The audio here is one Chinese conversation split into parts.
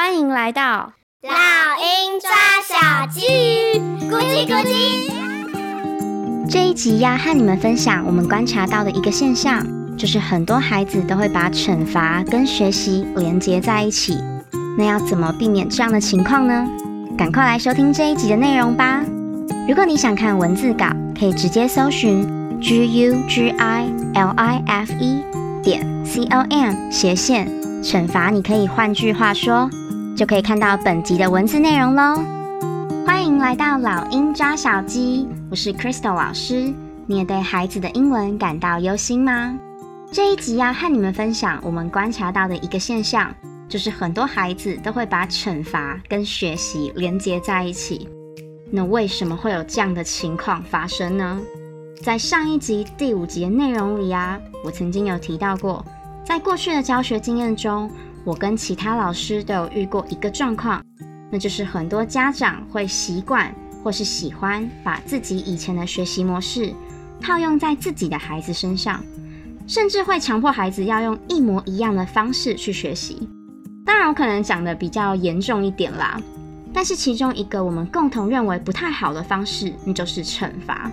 欢迎来到老鹰抓小鸡，咕叽咕叽。这一集要和你们分享我们观察到的一个现象，就是很多孩子都会把惩罚跟学习连接在一起。那要怎么避免这样的情况呢？赶快来收听这一集的内容吧！如果你想看文字稿，可以直接搜寻 g u g i l i f e 点 c o m 斜线惩罚。你可以换句话说，就可以看到本集的文字内容喽。欢迎来到老鹰抓小鸡，我是 Crystal 老师。你也对孩子的英文感到忧心吗？这一集要和你们分享我们观察到的一个现象。就是很多孩子都会把惩罚跟学习连接在一起，那为什么会有这样的情况发生呢？在上一集第五集的内容里啊，我曾经有提到过，在过去的教学经验中，我跟其他老师都有遇过一个状况，那就是很多家长会习惯或是喜欢把自己以前的学习模式套用在自己的孩子身上，甚至会强迫孩子要用一模一样的方式去学习。当然，我可能讲的比较严重一点啦，但是其中一个我们共同认为不太好的方式，那就是惩罚。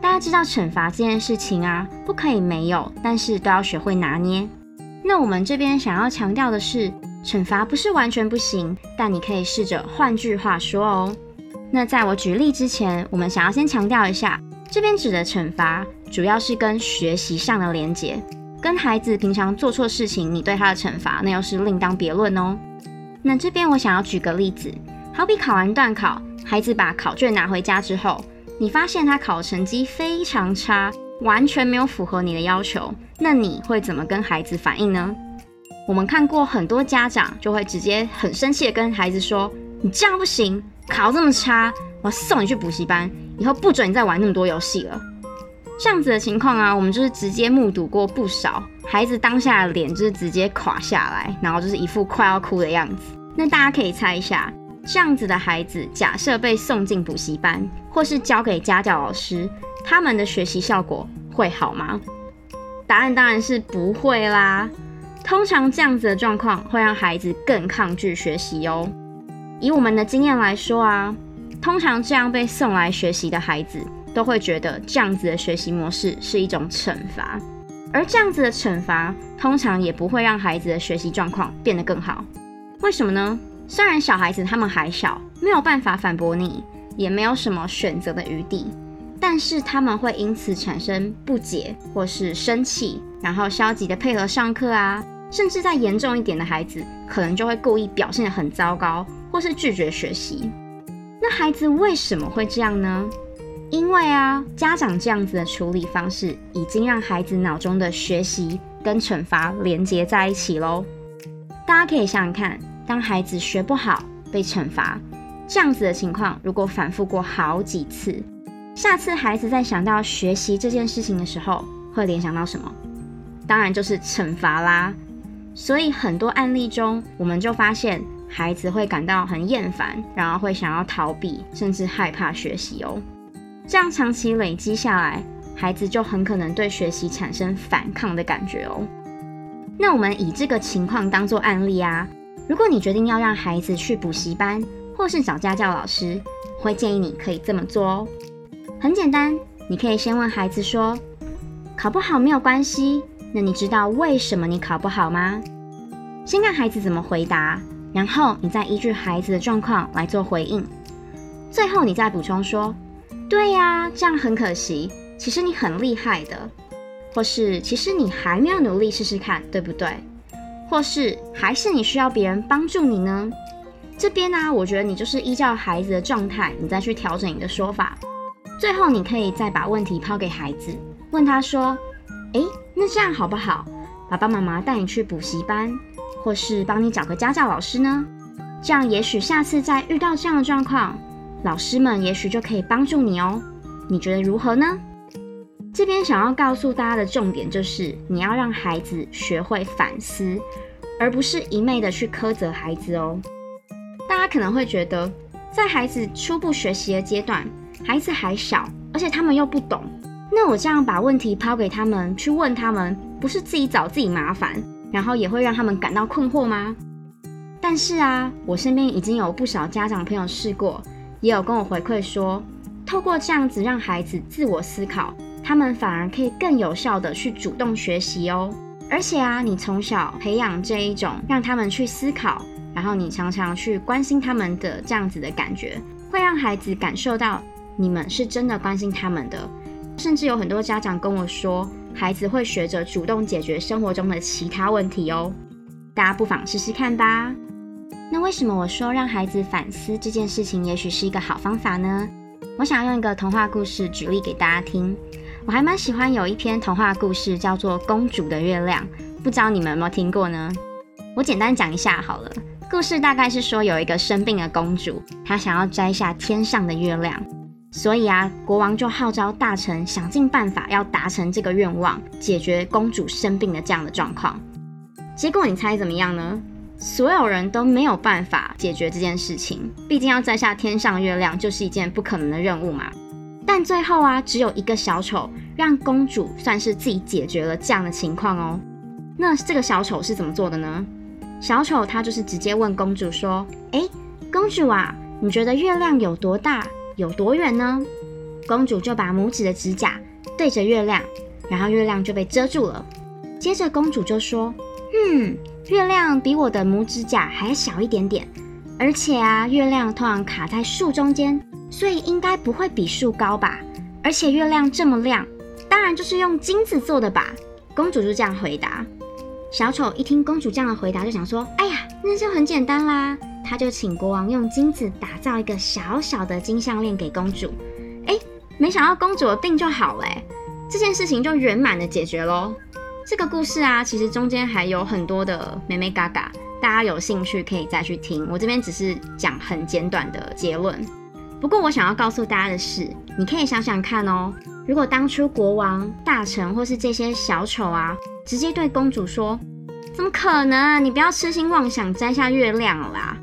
大家知道惩罚这件事情啊，不可以没有，但是都要学会拿捏。那我们这边想要强调的是，惩罚不是完全不行，但你可以试着换句话说哦。那在我举例之前，我们想要先强调一下，这边指的惩罚主要是跟学习上的连结。跟孩子平常做错事情，你对他的惩罚，那又是另当别论哦。那这边我想要举个例子，好比考完段考，孩子把考卷拿回家之后，你发现他考的成绩非常差，完全没有符合你的要求，那你会怎么跟孩子反应呢？我们看过很多家长就会直接很生气的跟孩子说：“你这样不行，考这么差，我送你去补习班，以后不准你再玩那么多游戏了。”这样子的情况啊，我们就是直接目睹过不少孩子当下的脸就是直接垮下来，然后就是一副快要哭的样子。那大家可以猜一下，这样子的孩子，假设被送进补习班，或是交给家教老师，他们的学习效果会好吗？答案当然是不会啦。通常这样子的状况会让孩子更抗拒学习哦。以我们的经验来说啊，通常这样被送来学习的孩子，都会觉得这样子的学习模式是一种惩罚，而这样子的惩罚通常也不会让孩子的学习状况变得更好。为什么呢？虽然小孩子他们还小，没有办法反驳你，也没有什么选择的余地，但是他们会因此产生不解或是生气，然后消极的配合上课啊，甚至再严重一点的孩子，可能就会故意表现得很糟糕，或是拒绝学习。那孩子为什么会这样呢？因为啊，家长这样子的处理方式，已经让孩子脑中的学习跟惩罚连接在一起喽。大家可以想想看，当孩子学不好被惩罚，这样子的情况，如果反复过好几次，下次孩子在想到学习这件事情的时候，会联想到什么？当然就是惩罚啦。所以很多案例中，我们就发现孩子会感到很厌烦，然后会想要逃避，甚至害怕学习哦。这样长期累积下来，孩子就很可能对学习产生反抗的感觉哦。那我们以这个情况当做案例啊，如果你决定要让孩子去补习班，或是找家教老师，会建议你可以这么做哦。很简单，你可以先问孩子说：“考不好没有关系，那你知道为什么你考不好吗？”先看孩子怎么回答，然后你再依据孩子的状况来做回应，最后你再补充说。对呀，这样很可惜。其实你很厉害的，或是其实你还没有努力试试看，对不对？或是还是你需要别人帮助你呢？这边呢，我觉得你就是依照孩子的状态，你再去调整你的说法。最后，你可以再把问题抛给孩子，问他说：“诶，那这样好不好？爸爸妈妈带你去补习班，或是帮你找个家教老师呢？这样也许下次再遇到这样的状况。”老师们也许就可以帮助你哦，你觉得如何呢？这边想要告诉大家的重点就是，你要让孩子学会反思，而不是一昧的去苛责孩子哦。大家可能会觉得，在孩子初步学习的阶段，孩子还小，而且他们又不懂，那我这样把问题抛给他们，去问他们，不是自己找自己麻烦，然后也会让他们感到困惑吗？但是啊，我身边已经有不少家长朋友试过，也有跟我回馈说，透过这样子让孩子自我思考，他们反而可以更有效地去主动学习哦。而且啊，你从小培养这一种让他们去思考，然后你常常去关心他们的这样子的感觉，会让孩子感受到你们是真的关心他们的。甚至有很多家长跟我说，孩子会学着主动解决生活中的其他问题哦。大家不妨试试看吧。那为什么我说让孩子反思这件事情，也许是一个好方法呢？我想用一个童话故事举例给大家听。我还蛮喜欢有一篇童话故事，叫做《公主的月亮》，不知道你们有没有听过呢？我简单讲一下好了。故事大概是说，有一个生病的公主，她想要摘下天上的月亮，所以啊，国王就号召大臣想尽办法要达成这个愿望，解决公主生病的这样的状况。结果你猜怎么样呢？所有人都没有办法解决这件事情，毕竟要摘下天上月亮就是一件不可能的任务嘛。但最后啊，只有一个小丑让公主算是自己解决了这样的情况哦。那这个小丑是怎么做的呢？小丑他就是直接问公主说：“诶，公主啊，你觉得月亮有多大，有多远呢？”公主就把拇指的指甲对着月亮，然后月亮就被遮住了。接着公主就说：“嗯。”月亮比我的拇指甲还小一点点，而且啊，月亮通常卡在树中间，所以应该不会比树高吧？而且月亮这么亮，当然就是用金子做的吧？公主就这样回答。小丑一听公主这样的回答，就想说：“哎呀，那就很简单啦。”他就请国王用金子打造一个小小的金项链给公主。哎，没想到公主的病就好了，这件事情就圆满的解决喽。这个故事啊，其实中间还有很多的美美嘎嘎，大家有兴趣可以再去听。我这边只是讲很简短的结论。不过我想要告诉大家的是，你可以想想看哦，如果当初国王、大臣或是这些小丑啊，直接对公主说：“怎么可能？你不要痴心妄想摘下月亮啦！”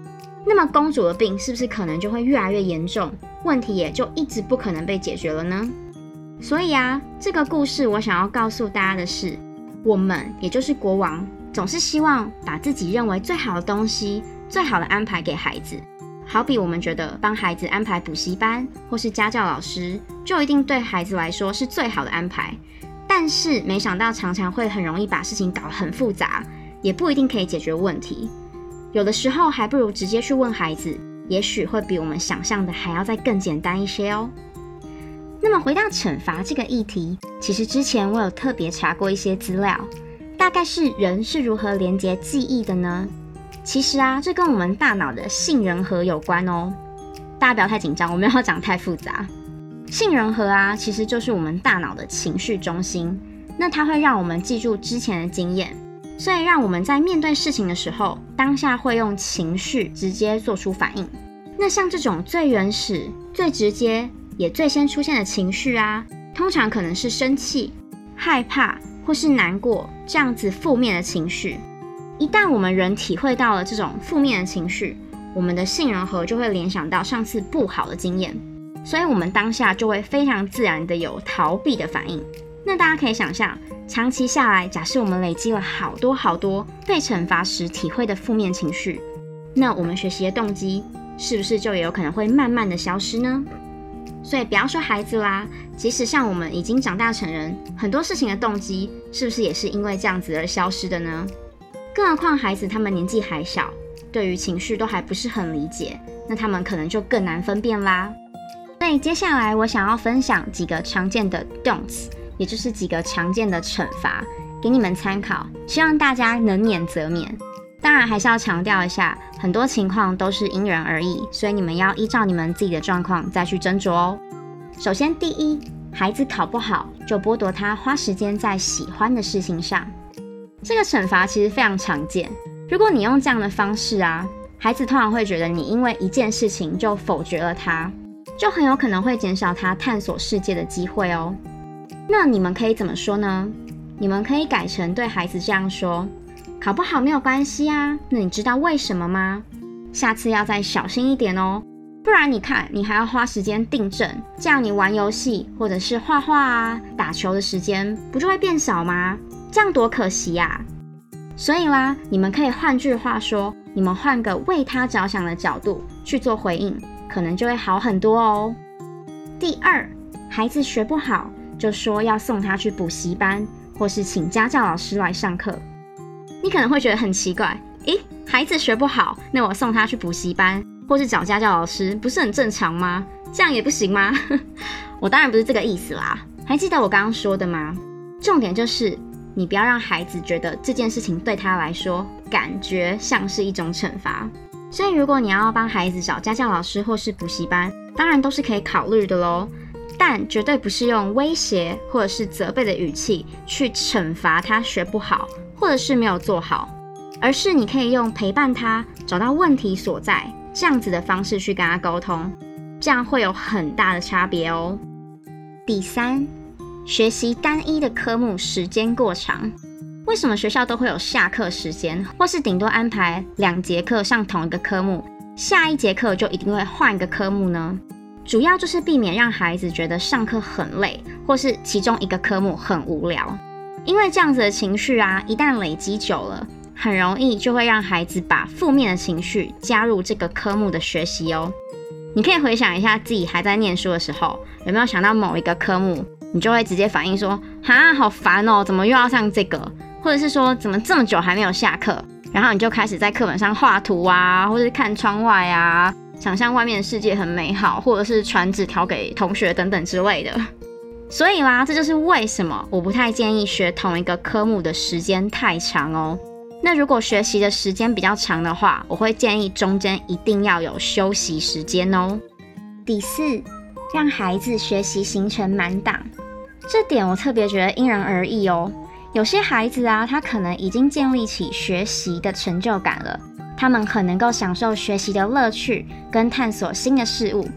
那么公主的病是不是可能就会越来越严重？问题也就一直不可能被解决了呢？所以啊，这个故事我想要告诉大家的是。我们也就是国王，总是希望把自己认为最好的东西、最好的安排给孩子。好比我们觉得帮孩子安排补习班或是家教老师，就一定对孩子来说是最好的安排。但是没想到，常常会很容易把事情搞得很复杂，也不一定可以解决问题。有的时候还不如直接去问孩子，也许会比我们想象的还要再更简单一些哦。那么回到惩罚这个议题，其实之前我有特别查过一些资料，大概是人是如何连接记忆的呢？其实啊，这跟我们大脑的杏仁核有关哦。大家不要太紧张，我没有要讲太复杂。杏仁核啊，其实就是我们大脑的情绪中心，那它会让我们记住之前的经验，所以让我们在面对事情的时候，当下会用情绪直接做出反应。那像这种最原始、最直接。也最先出现的情绪啊，通常可能是生气、害怕或是难过这样子负面的情绪。一旦我们人体会到了这种负面的情绪，我们的杏仁核就会联想到上次不好的经验，所以我们当下就会非常自然的有逃避的反应。那大家可以想象，长期下来，假设我们累积了好多好多被惩罚时体会的负面情绪，那我们学习的动机是不是就有可能会慢慢的消失呢？所以不要说孩子啦，即使像我们已经长大成人，很多事情的动机是不是也是因为这样子而消失的呢？更何况孩子他们年纪还小，对于情绪都还不是很理解，那他们可能就更难分辨啦。所以接下来我想要分享几个常见的 don'ts，也就是几个常见的惩罚，给你们参考，希望大家能免则免。当然还是要强调一下，很多情况都是因人而异，所以你们要依照你们自己的状况再去斟酌哦。首先，第一，孩子考不好就剥夺他花时间在喜欢的事情上，这个惩罚其实非常常见。如果你用这样的方式啊，孩子通常会觉得你因为一件事情就否决了他，就很有可能会减少他探索世界的机会哦。那你们可以怎么说呢？你们可以改成对孩子这样说。考不好没有关系啊，那你知道为什么吗？下次要再小心一点哦，不然你看你还要花时间订正，这样你玩游戏或者是画画啊、打球的时间不就会变少吗？这样多可惜呀！所以啦，你们可以换句话说，你们换个为他着想的角度去做回应，可能就会好很多哦。第二，孩子学不好，就说要送他去补习班，或是请家教老师来上课。你可能会觉得很奇怪，诶，孩子学不好，那我送他去补习班，或是找家教老师，不是很正常吗？这样也不行吗？我当然不是这个意思啦。还记得我刚刚说的吗？重点就是你不要让孩子觉得这件事情对他来说感觉像是一种惩罚。所以如果你要帮孩子找家教老师或是补习班，当然都是可以考虑的喽。但绝对不是用威胁或者是责备的语气去惩罚他学不好或者是没有做好，而是你可以用陪伴他找到问题所在这样子的方式去跟他沟通，这样会有很大的差别哦。第三，学习单一的科目时间过长，为什么学校都会有下课时间，或是顶多安排两节课上同一个科目，下一节课就一定会换一个科目呢？主要就是避免让孩子觉得上课很累，或是其中一个科目很无聊。因为这样子的情绪啊，一旦累积久了，很容易就会让孩子把负面的情绪加入这个科目的学习哦。你可以回想一下自己还在念书的时候，有没有想到某一个科目，你就会直接反应说：“哈，好烦哦，怎么又要上这个？”或者是说：“怎么这么久还没有下课？”然后你就开始在课本上画图啊，或者是看窗外啊。想象外面的世界很美好，或者是传纸条给同学等等之类的。所以啦，这就是为什么我不太建议学同一个科目的时间太长哦。那如果学习的时间比较长的话，我会建议中间一定要有休息时间哦。第四，让孩子学习形成满档，这点我特别觉得因人而异哦。有些孩子啊，他可能已经建立起学习的成就感了。他们很能够享受学习的乐趣跟探索新的事物。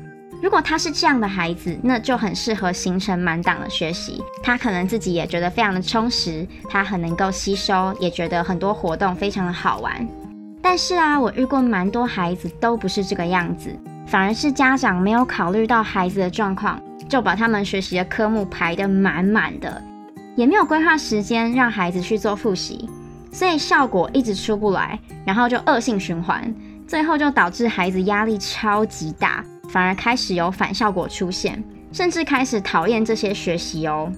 如果他是这样的孩子，那就很适合形成满档的学习。他可能自己也觉得非常的充实，他很能够吸收，也觉得很多活动非常的好玩。但是啊，我遇过蛮多孩子都不是这个样子，反而是家长没有考虑到孩子的状况，就把他们学习的科目排得满满的，也没有规划时间让孩子去做复习。所以效果一直出不来，然后就恶性循环，最后就导致孩子压力超级大，反而开始有反效果出现，甚至开始讨厌这些学习哦。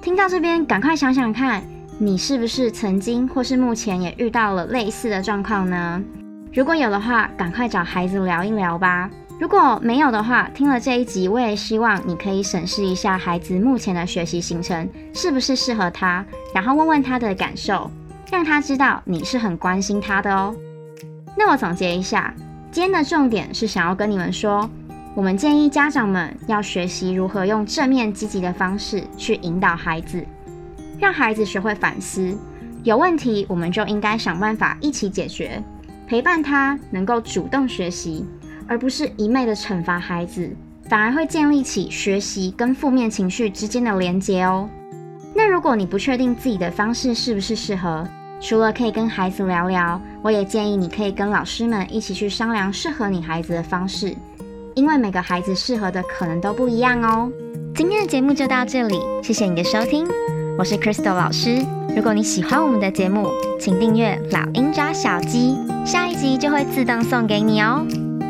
听到这边，赶快想想看，你是不是曾经或是目前也遇到了类似的状况呢？如果有的话，赶快找孩子聊一聊吧。如果没有的话，听了这一集，我也希望你可以审视一下孩子目前的学习行程是不是适合他，然后问问他的感受。让他知道你是很关心他的哦。那我总结一下，今天的重点是想要跟你们说，我们建议家长们要学习如何用正面积极的方式去引导孩子，让孩子学会反思，有问题我们就应该想办法一起解决，陪伴他能够主动学习，而不是一昧的惩罚孩子，反而会建立起学习跟负面情绪之间的连结哦。那如果你不确定自己的方式是不是适合，除了可以跟孩子聊聊，我也建议你可以跟老师们一起去商量适合你孩子的方式，因为每个孩子适合的可能都不一样哦。今天的节目就到这里，谢谢你的收听，我是 Crystal 老师。如果你喜欢我们的节目，请订阅老鹰抓小鸡，下一集就会自动送给你哦。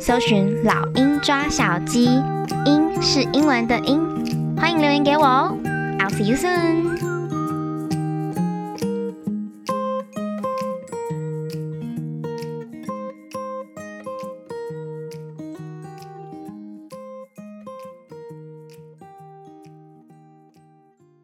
搜寻“老鹰抓小鸡”，鹰是英文的鹰，欢迎留言给我哦。I'll see you soon.